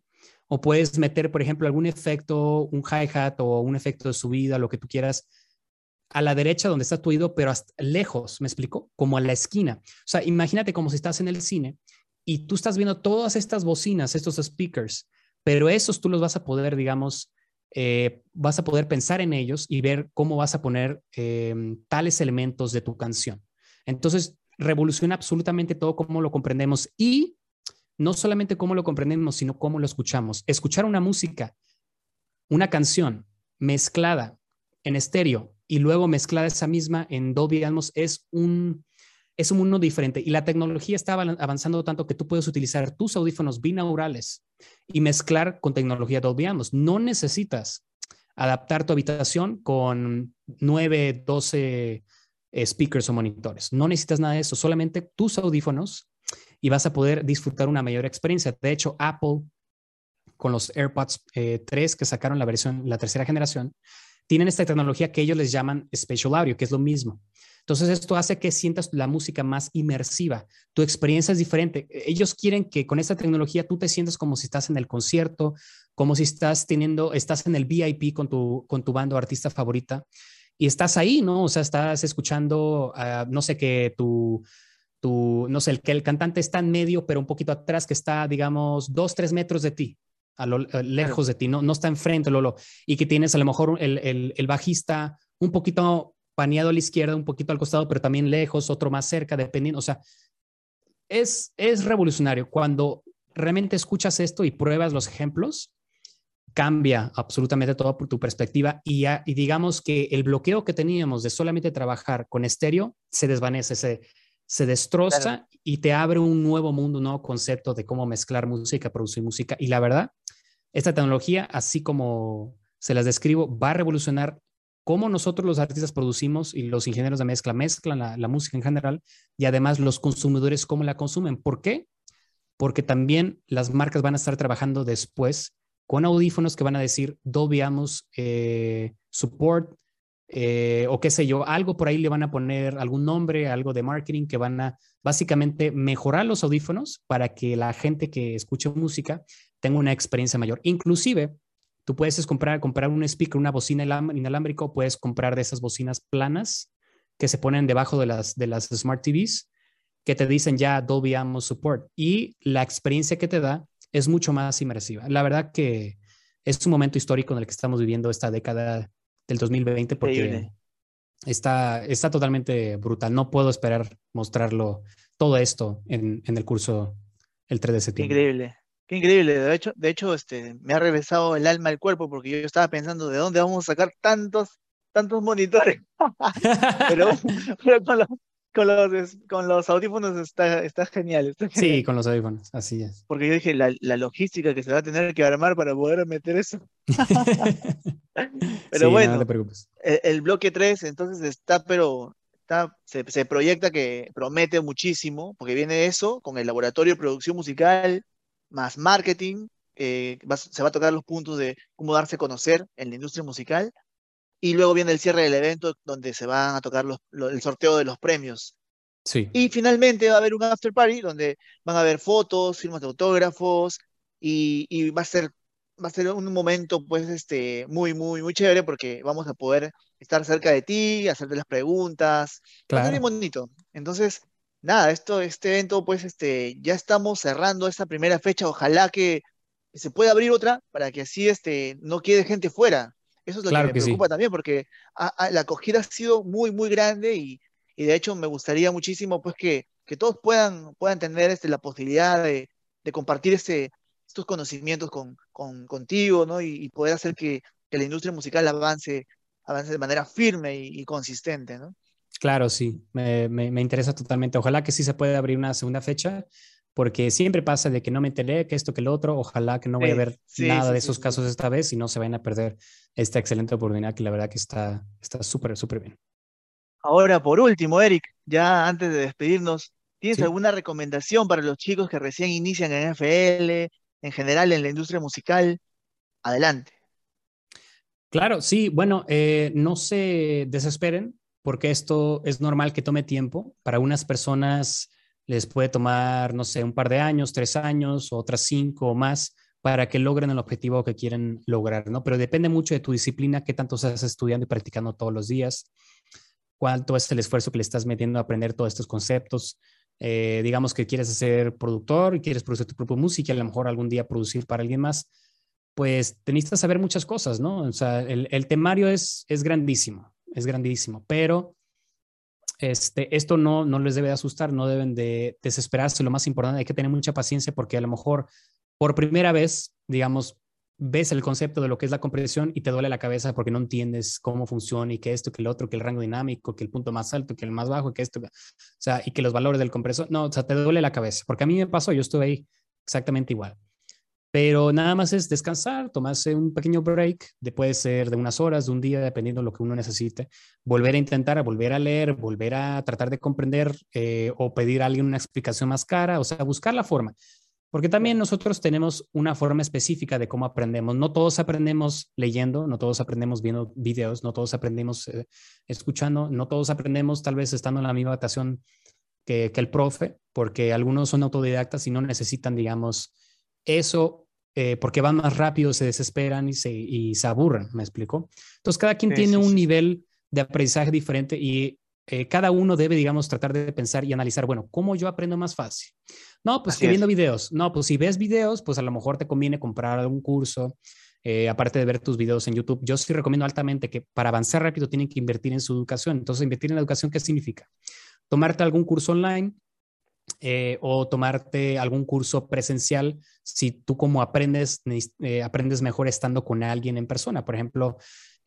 Speaker 2: O puedes meter, por ejemplo, algún efecto, un hi-hat o un efecto de subida, lo que tú quieras a la derecha donde está tu oído, pero hasta lejos, ¿me explico? Como a la esquina. O sea, imagínate como si estás en el cine y tú estás viendo todas estas bocinas, estos speakers, pero esos tú los vas a poder, digamos, eh, vas a poder pensar en ellos y ver cómo vas a poner em, tales elementos de tu canción. Entonces, revoluciona absolutamente todo cómo lo comprendemos y no solamente cómo lo comprendemos, sino cómo lo escuchamos. Escuchar una música, una canción mezclada en estéreo y luego mezclar esa misma en Dolby Atmos es un, es un mundo diferente. Y la tecnología está avanzando tanto que tú puedes utilizar tus audífonos binaurales y mezclar con tecnología Dolby Atmos. No necesitas adaptar tu habitación con 9, 12 speakers o monitores. No necesitas nada de eso, solamente tus audífonos y vas a poder disfrutar una mayor experiencia. De hecho, Apple con los AirPods 3 eh, que sacaron la versión, la tercera generación, tienen esta tecnología que ellos les llaman Spatial Audio, que es lo mismo. Entonces, esto hace que sientas la música más inmersiva. Tu experiencia es diferente. Ellos quieren que con esta tecnología tú te sientas como si estás en el concierto, como si estás teniendo, estás en el VIP con tu, con tu banda artista favorita y estás ahí, ¿no? O sea, estás escuchando, no sé, que tu, tu, no sé, el que el cantante está en medio, pero un poquito atrás, que está, digamos, dos, tres metros de ti a lo, eh, lejos de ti, no, no está enfrente, Lolo, y que tienes a lo mejor el, el, el, bajista un poquito paneado a la izquierda, un poquito al costado, pero también lejos, otro más cerca, dependiendo, o sea, es, es revolucionario. Cuando realmente escuchas esto y pruebas los ejemplos, cambia absolutamente todo por tu perspectiva y, y digamos que el bloqueo que teníamos de solamente trabajar con estéreo se desvanece, se, se destroza y te abre un nuevo mundo, un nuevo concepto de cómo mezclar música, producir música. Y la verdad, esta tecnología, así como se las describo, va a revolucionar cómo nosotros los artistas producimos y los ingenieros de mezcla mezclan la, música en general y además los consumidores cómo la consumen. ¿Por qué? Porque también las marcas van a estar trabajando después con audífonos que van a decir Dolby Atmos eh, Support eh, o qué sé yo, algo por ahí le van a poner algún nombre, algo de marketing que van a básicamente mejorar los audífonos para que la gente que escuche música tenga una experiencia mayor. Inclusive, tú puedes comprar, comprar un speaker, una bocina inalámbrica, puedes comprar de esas bocinas planas que se ponen debajo de las, de las Smart TVs que te dicen ya Dolby Atmos Support y la experiencia que te da es mucho más inmersiva. La verdad que es un momento histórico en el que estamos viviendo esta década del 2020 porque está, está totalmente brutal. No puedo esperar mostrarlo todo esto en, en el curso el 3 de septiembre.
Speaker 1: Increíble. Qué increíble. De hecho, de hecho este, me ha regresado el alma al cuerpo porque yo estaba pensando de dónde vamos a sacar tantos, tantos monitores. *laughs* *laughs* pero, pero con, los, con, los, con los audífonos está, está genial.
Speaker 2: Sí, con los audífonos, así es.
Speaker 1: Porque yo dije, la, la, logística que se va a tener que armar para poder meter eso. *laughs* Pero bueno, El, bloque 3 entonces está, pero está, se, se, proyecta que promete muchísimo, porque viene eso con el laboratorio de producción musical, más marketing, eh, se va a tocar los puntos de cómo darse a conocer en la industria musical, y luego viene el cierre del evento donde se van a tocar los, el sorteo de los premios.
Speaker 2: Sí.
Speaker 1: Y finalmente va a haber un after party donde van a haber fotos, firmas de autógrafos, y, y va a ser va a ser un momento pues este muy muy muy chévere porque vamos a poder estar cerca de ti, hacerte las preguntas, claro. muy bonito. Entonces, nada, esto este evento pues este ya estamos cerrando esta primera fecha, ojalá que se pueda abrir otra para que así este no quede gente fuera. Eso es lo que me preocupa también porque la acogida ha sido muy muy grande y, y, de hecho me gustaría muchísimo pues que, que todos puedan puedan tener este la posibilidad de, de compartir este estos conocimientos con, con contigo, ¿no? Y, poder hacer que, que, la industria musical avance, avance de manera firme y, consistente, ¿no?
Speaker 2: Claro, sí, me, me, interesa totalmente. Ojalá que sí se pueda abrir una segunda fecha, porque siempre pasa de que no me enteré, que esto, que lo otro. Ojalá que no vaya a haber nada de esos casos esta vez y no se vayan a perder esta excelente oportunidad que la verdad que está súper, súper bien.
Speaker 1: Ahora, por último, Eric, ya antes de despedirnos, ¿tienes alguna recomendación para los chicos que recién inician en FL, en general en la industria musical. Adelante.
Speaker 2: Claro, sí, bueno, eh, no se desesperen porque esto es normal que tome tiempo. Para unas personas les puede tomar, no sé, un par de años, tres años, otras cinco o más para que logren el objetivo que quieren lograr, ¿no? Pero depende mucho de tu disciplina, qué tanto estás estudiando y practicando todos los días, cuánto es el esfuerzo que le estás metiendo a aprender todos estos conceptos. Eh, digamos que quieres ser productor y quieres producir tu propia música, a lo mejor algún día producir para alguien más, pues te necesitas saber muchas cosas, ¿no? O sea, el, temario es, es grandísimo, es grandísimo, pero este, esto no, no les debe asustar, no deben de desesperarse. Lo más importante, hay que tener mucha paciencia porque a lo mejor por primera vez, digamos, ves el concepto de lo que es la compresión y te duele la cabeza porque no entiendes cómo funciona y que esto, que el otro, que el rango dinámico, que el punto más alto, que el más bajo, que esto, o sea, y que los valores del compresor, no, o sea, te duele la cabeza, porque a mí me pasó, yo estuve ahí exactamente igual. Pero nada más es descansar, tomarse un pequeño break, de, puede ser de unas horas, de un día, dependiendo de lo que uno necesite, volver a intentar, volver a leer, volver a tratar de comprender eh, o pedir a alguien una explicación más cara, o sea, buscar la forma. Porque también nosotros tenemos una forma específica de cómo aprendemos. No todos aprendemos leyendo, no todos aprendemos viendo videos, no todos aprendemos eh, escuchando, no todos aprendemos tal vez estando en la misma adaptación que, el profe, porque algunos son autodidactas y no necesitan, digamos, eso eh, porque van más rápido, se desesperan y se, y se aburren, ¿me explico? Entonces, cada quien tiene un nivel de aprendizaje diferente y eh, cada uno debe, digamos, tratar de pensar y analizar, bueno, ¿cómo yo aprendo más fácil? No, pues que viendo videos. No, pues si ves videos, pues a lo mejor te conviene comprar algún curso, eh, aparte de ver tus videos en YouTube. Yo sí recomiendo altamente que para avanzar rápido tienen que invertir en su educación. Entonces, invertir en la educación, ¿qué significa? Tomarte algún curso online, eh, o tomarte algún curso presencial si tú como aprendes, aprendes mejor estando con alguien en persona. Por ejemplo,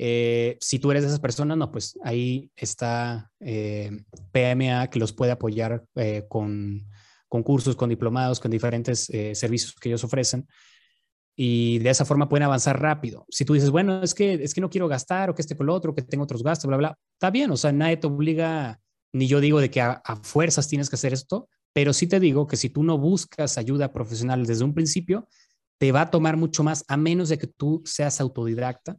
Speaker 2: eh, si tú eres de esas personas, no, pues ahí está eh, PMA que los puede apoyar eh, con, con, cursos, con diplomados, con diferentes servicios que ellos ofrecen. Y de esa forma pueden avanzar rápido. Si tú dices, bueno, es que, es que no quiero gastar o que este con lo otro, que tengo otros gastos, bla, bla, está bien. O sea, nadie te obliga, ni yo digo de que a fuerzas tienes que hacer esto, pero sí te digo que si tú no buscas ayuda profesional desde un principio, te va a tomar mucho más a menos de que tú seas autodidacta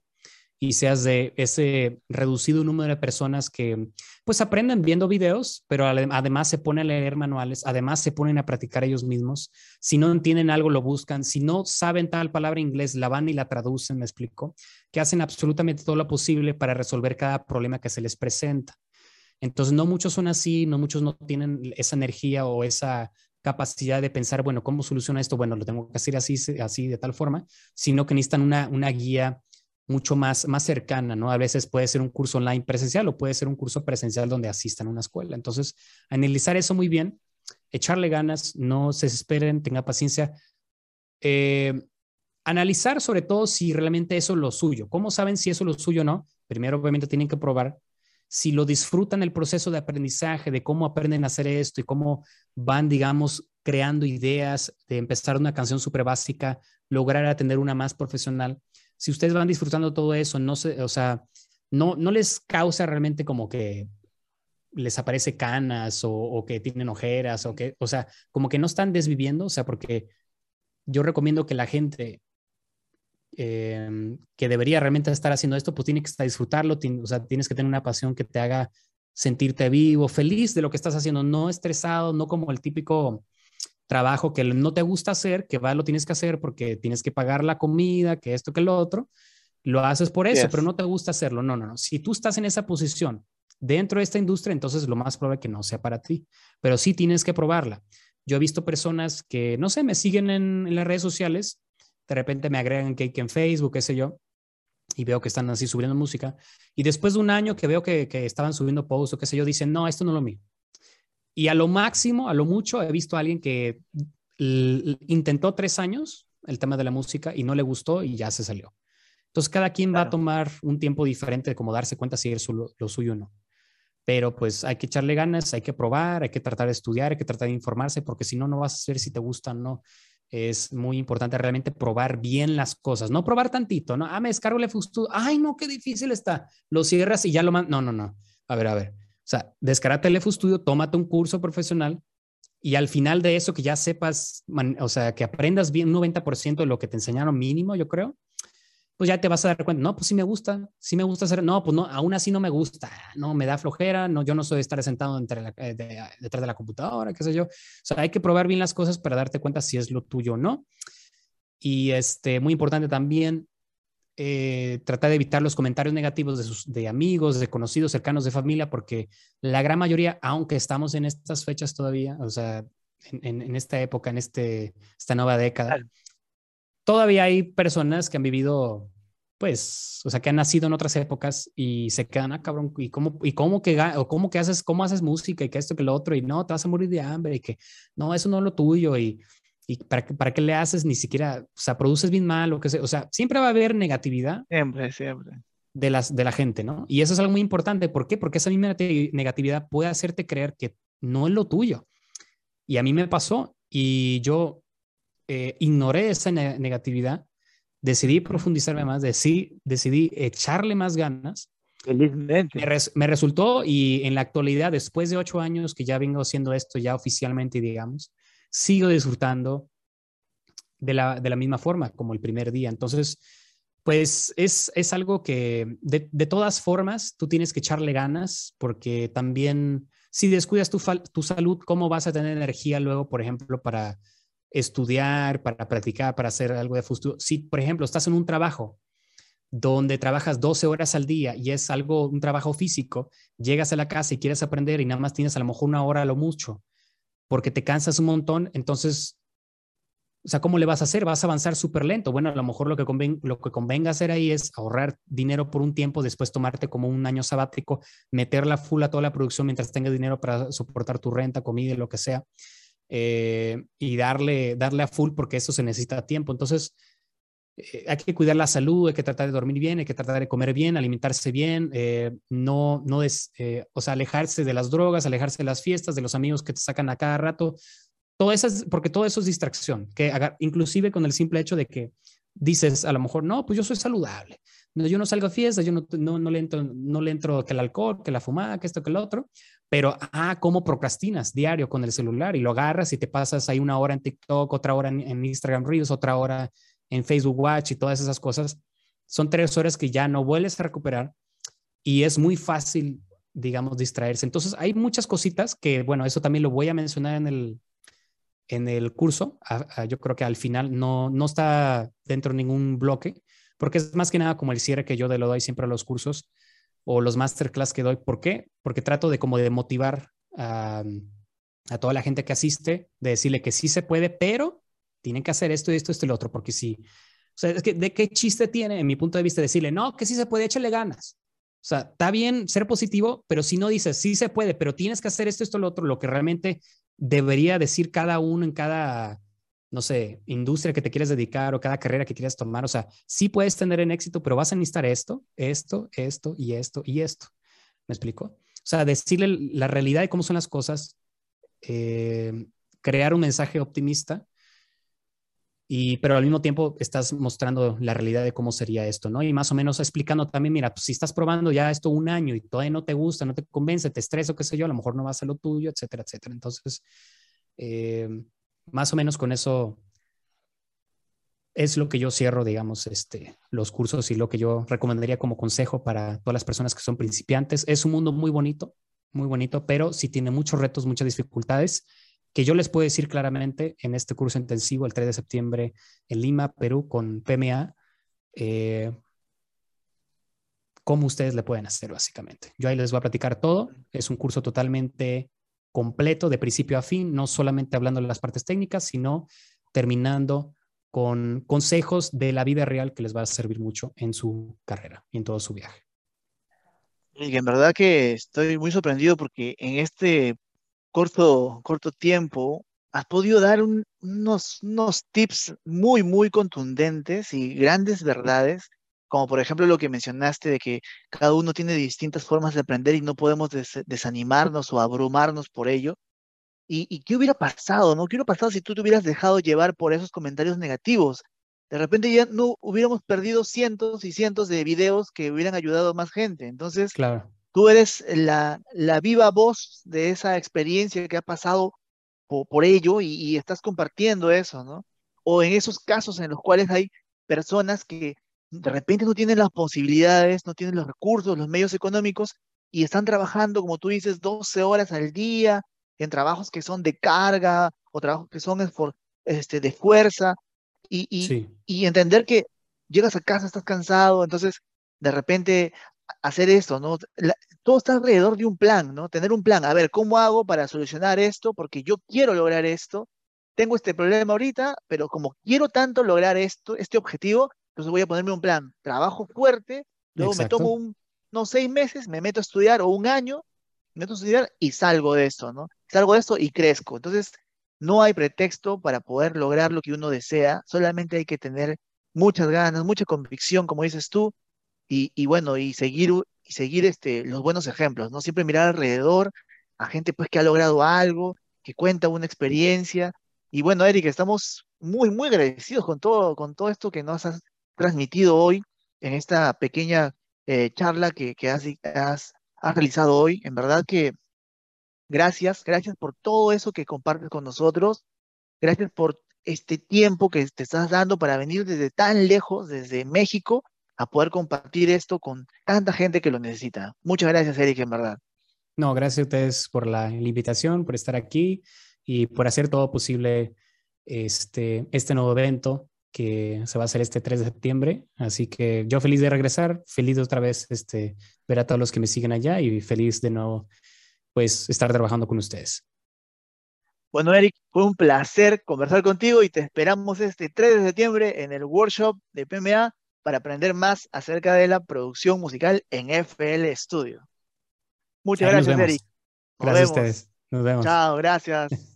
Speaker 2: y seas de ese reducido número de personas que pues aprenden viendo videos, pero además se ponen a leer manuales, además se ponen a practicar ellos mismos. Si no entienden algo, lo buscan. Si no saben tal palabra en inglés, la van y la traducen, me explico, que hacen absolutamente todo lo posible para resolver cada problema que se les presenta. Entonces, no muchos son así, no muchos no tienen esa energía o esa capacidad de pensar, bueno, ¿cómo soluciona esto? Bueno, lo tengo que hacer así, así de tal forma, sino que necesitan una, una guía mucho más, más cercana, ¿no? A veces puede ser un curso online presencial o puede ser un curso presencial donde asistan a una escuela. Entonces, analizar eso muy bien, echarle ganas, no se desesperen, tenga paciencia. Eh, analizar sobre todo si realmente eso es lo suyo. ¿Cómo saben si eso es lo suyo o no? Primero, obviamente, tienen que probar si lo disfrutan el proceso de aprendizaje, de cómo aprenden a hacer esto y cómo van, digamos, creando ideas de empezar una canción súper básica, lograr atender una más profesional si ustedes van disfrutando todo eso, no se, o sea, no, no les causa realmente como que les aparece canas o, que tienen ojeras o que, o sea, como que no están desviviendo, o sea, porque yo recomiendo que la gente em, que debería realmente estar haciendo esto, pues tiene que estar disfrutarlo, o sea, tienes que tener una pasión que te haga sentirte vivo, feliz de lo que estás haciendo, no estresado, no como el típico trabajo que no te gusta hacer, que va, lo tienes que hacer porque tienes que pagar la comida, que esto, que lo otro, lo haces por eso, pero no te gusta hacerlo. No, no, no. Si tú estás en esa posición dentro de esta industria, entonces lo más probable es que no sea para ti, pero sí tienes que probarla. Yo he visto personas que, no sé, me siguen en, las redes sociales, de repente me agregan cake en Facebook, qué sé yo, y veo que están así subiendo música, y después de un año que veo que, que estaban subiendo posts o qué sé yo, dicen, no, esto no es lo mío. Y a lo máximo, a lo mucho, he visto a alguien que intentó tres años el tema de la música y no le gustó y ya se salió. Entonces, cada quien va a tomar un tiempo diferente de cómo darse cuenta si es lo, suyo o no. Pero pues hay que echarle ganas, hay que probar, hay que tratar de estudiar, hay que tratar de informarse, porque si no, no vas a saber si te gustan o no. Es muy importante realmente probar bien las cosas, no probar tantito, ¿no? Ah, me descargo el FUSTU, ay, no, qué difícil está. Lo cierras y ya lo mandas. No, no, no. A ver, a ver. O sea, descarate el Studio, tómate un curso profesional y al final de eso que ya sepas, o sea, que aprendas bien un 90% de lo que te enseñaron mínimo, yo creo, pues ya te vas a dar cuenta, no, pues sí me gusta, sí me gusta hacer, no, pues no, aún así no me gusta, no, me da flojera, no, yo no soy de estar sentado entre eh, detrás de la computadora, qué sé yo. O sea, hay que probar bien las cosas para darte cuenta si es lo tuyo o no. Y este, muy importante también, eh, tratar de evitar los comentarios negativos de, sus, de amigos, de conocidos, cercanos, de familia, porque la gran mayoría, aunque estamos en estas fechas todavía, o sea, en, esta época, en este, esta nueva década, todavía hay personas que han vivido, pues, o sea, que han nacido en otras épocas y se quedan, ah, cabrón, ¿y cómo, y cómo que, o cómo que haces, cómo haces música y que esto, que lo otro, y no, te vas a morir de hambre y que no, eso no es lo tuyo y ¿Y para, para qué le haces? Ni siquiera, o sea, produces bien mal o qué sé. O sea, siempre va a haber negatividad.
Speaker 1: Siempre, siempre.
Speaker 2: De, las, de la gente, ¿no? Y eso es algo muy importante. ¿Por qué? Porque esa misma negatividad puede hacerte creer que no es lo tuyo. Y a mí me pasó y yo eh, ignoré esa negatividad, decidí profundizarme más, decidí, decidí echarle más ganas.
Speaker 1: Felizmente.
Speaker 2: Me, me, resultó y en la actualidad, después de ocho años que ya vengo haciendo esto ya oficialmente, digamos, sigo disfrutando de la, de la misma forma como el primer día. Entonces, pues es, es algo que de, de, todas formas tú tienes que echarle ganas porque también si descuidas tu, tu salud, ¿cómo vas a tener energía luego, por ejemplo, para estudiar, para practicar, para hacer algo de futuro? Si, por ejemplo, estás en un trabajo donde trabajas 12 horas al día y es algo, un trabajo físico, llegas a la casa y quieres aprender y nada más tienes a lo mejor una hora a lo mucho porque te cansas un montón, entonces, o sea, ¿cómo le vas a hacer? Vas a avanzar súper lento. Bueno, a lo mejor lo que, lo que convenga hacer ahí es ahorrar dinero por un tiempo, después tomarte como un año sabático, meterla full a toda la producción mientras tengas dinero para soportar tu renta, comida, lo que sea, eh, y darle, darle a full porque eso se necesita tiempo. Entonces, eh, hay que cuidar la salud, hay que tratar de dormir bien, hay que tratar de comer bien, alimentarse bien, eh, no, no es, eh, o sea, alejarse de las drogas, alejarse de las fiestas, de los amigos que te sacan a cada rato, todo eso porque todo eso es distracción, que inclusive con el simple hecho de que dices a lo mejor, no, pues yo soy saludable, no, yo no salgo a fiestas, yo no, no, no, le entro, no le entro que el alcohol, que la fumada, que esto, que el otro, pero, ah, ¿cómo procrastinas diario con el celular y lo agarras y te pasas ahí una hora en TikTok, otra hora en, en Instagram Reels, otra hora en Facebook Watch y todas esas cosas, son tres horas que ya no vuelves a recuperar y es muy fácil, digamos, distraerse. Entonces, hay muchas cositas que, bueno, eso también lo voy a mencionar en el, en el curso. yo creo que al final no, no está dentro de ningún bloque, porque es más que nada como el cierre que yo de lo doy siempre a los cursos o los masterclass que doy. ¿Por qué? Porque trato de como de motivar a, a toda la gente que asiste, de decirle que sí se puede, pero tienen que hacer esto y esto, esto y lo otro, porque si, o sea, de qué chiste tiene, en mi punto de vista, decirle, no, que sí se puede, échale ganas. O sea, está bien ser positivo, pero si no dices, sí se puede, pero tienes que hacer esto, esto, lo otro, lo que realmente debería decir cada uno en cada, no sé, industria que te quieras dedicar o cada carrera que quieras tomar. O sea, sí puedes tener en éxito, pero vas a necesitar esto, esto, esto y esto y esto. ¿Me explico? O sea, decirle la realidad de cómo son las cosas, eh, crear un mensaje optimista y, pero al mismo tiempo estás mostrando la realidad de cómo sería esto, ¿no? Y más o menos explicando también, mira, pues si estás probando ya esto un año y todavía no te gusta, no te convence, te estresa qué sé yo, a lo mejor no va a ser lo tuyo, etcétera, etcétera. Entonces, eh, más o menos con eso es lo que yo cierro, digamos, este, los cursos y lo que yo recomendaría como consejo para todas las personas que son principiantes. Es un mundo muy bonito, muy bonito, pero sí tiene muchos retos, muchas dificultades que yo les puedo decir claramente en este curso intensivo el 3 de septiembre en Lima, Perú, con PMA, eh, cómo ustedes le pueden hacer básicamente. Yo ahí les voy a platicar todo. Es un curso totalmente completo de principio a fin, no solamente hablando de las partes técnicas, sino terminando con consejos de la vida real que les va a servir mucho en su carrera y en todo su viaje.
Speaker 1: Y en verdad que estoy muy sorprendido porque en este corto, corto tiempo, has podido dar unos, unos tips muy, muy contundentes y grandes verdades, como por ejemplo lo que mencionaste de que cada uno tiene distintas formas de aprender y no podemos desanimarnos o abrumarnos por ello. ¿Y, ¿Y qué hubiera pasado, no? ¿Qué hubiera pasado si tú te hubieras dejado llevar por esos comentarios negativos? De repente ya no hubiéramos perdido cientos y cientos de videos que hubieran ayudado a más gente. Entonces,
Speaker 2: claro
Speaker 1: Tú eres la, viva voz de esa experiencia que ha pasado por, ello y, estás compartiendo eso, ¿no? O en esos casos en los cuales hay personas que de repente no tienen las posibilidades, no tienen los recursos, los medios económicos y están trabajando, como tú dices, 12 horas al día en trabajos que son de carga o trabajos que son este, de fuerza y, y, y entender que llegas a casa, estás cansado, entonces de repente hacer esto, ¿no? todo está alrededor de un plan, ¿no? Tener un plan. A ver, ¿cómo hago para solucionar esto? Porque yo quiero lograr esto. Tengo este problema ahorita, pero como quiero tanto lograr esto, este objetivo, entonces voy a ponerme un plan. Trabajo fuerte, luego me tomo un, no, seis meses, me meto a estudiar o un año, me meto a estudiar y salgo de esto, ¿no? Salgo de esto y crezco. Entonces, no hay pretexto para poder lograr lo que uno desea, solamente hay que tener muchas ganas, mucha convicción, como dices tú, y, bueno, y seguir, seguir este, los buenos ejemplos, ¿no? Siempre mirar alrededor a gente pues que ha logrado algo, que cuenta una experiencia. Y bueno, Eric, estamos muy, muy agradecidos con todo, con todo esto que nos has transmitido hoy en esta pequeña eh, charla que, que has, has, has realizado hoy. En verdad que gracias, gracias por todo eso que compartes con nosotros. Gracias por este tiempo que te estás dando para venir desde tan lejos, desde México, a poder compartir esto con tanta gente que lo necesita. Muchas gracias, Eric, en verdad.
Speaker 2: No, gracias a ustedes por la, invitación, por estar aquí y por hacer todo posible este, este nuevo evento que se va a hacer este 3 de septiembre. Así que yo feliz de regresar, feliz de otra vez este, ver a todos los que me siguen allá y feliz de nuevo pues estar trabajando con ustedes.
Speaker 1: Bueno, Eric, fue un placer conversar contigo y te esperamos este 3 de septiembre en el workshop de PMA para aprender más acerca de la producción musical en FL Studio. Muchas gracias, Eric.
Speaker 2: gracias a ustedes. Nos vemos.
Speaker 1: Chao, gracias.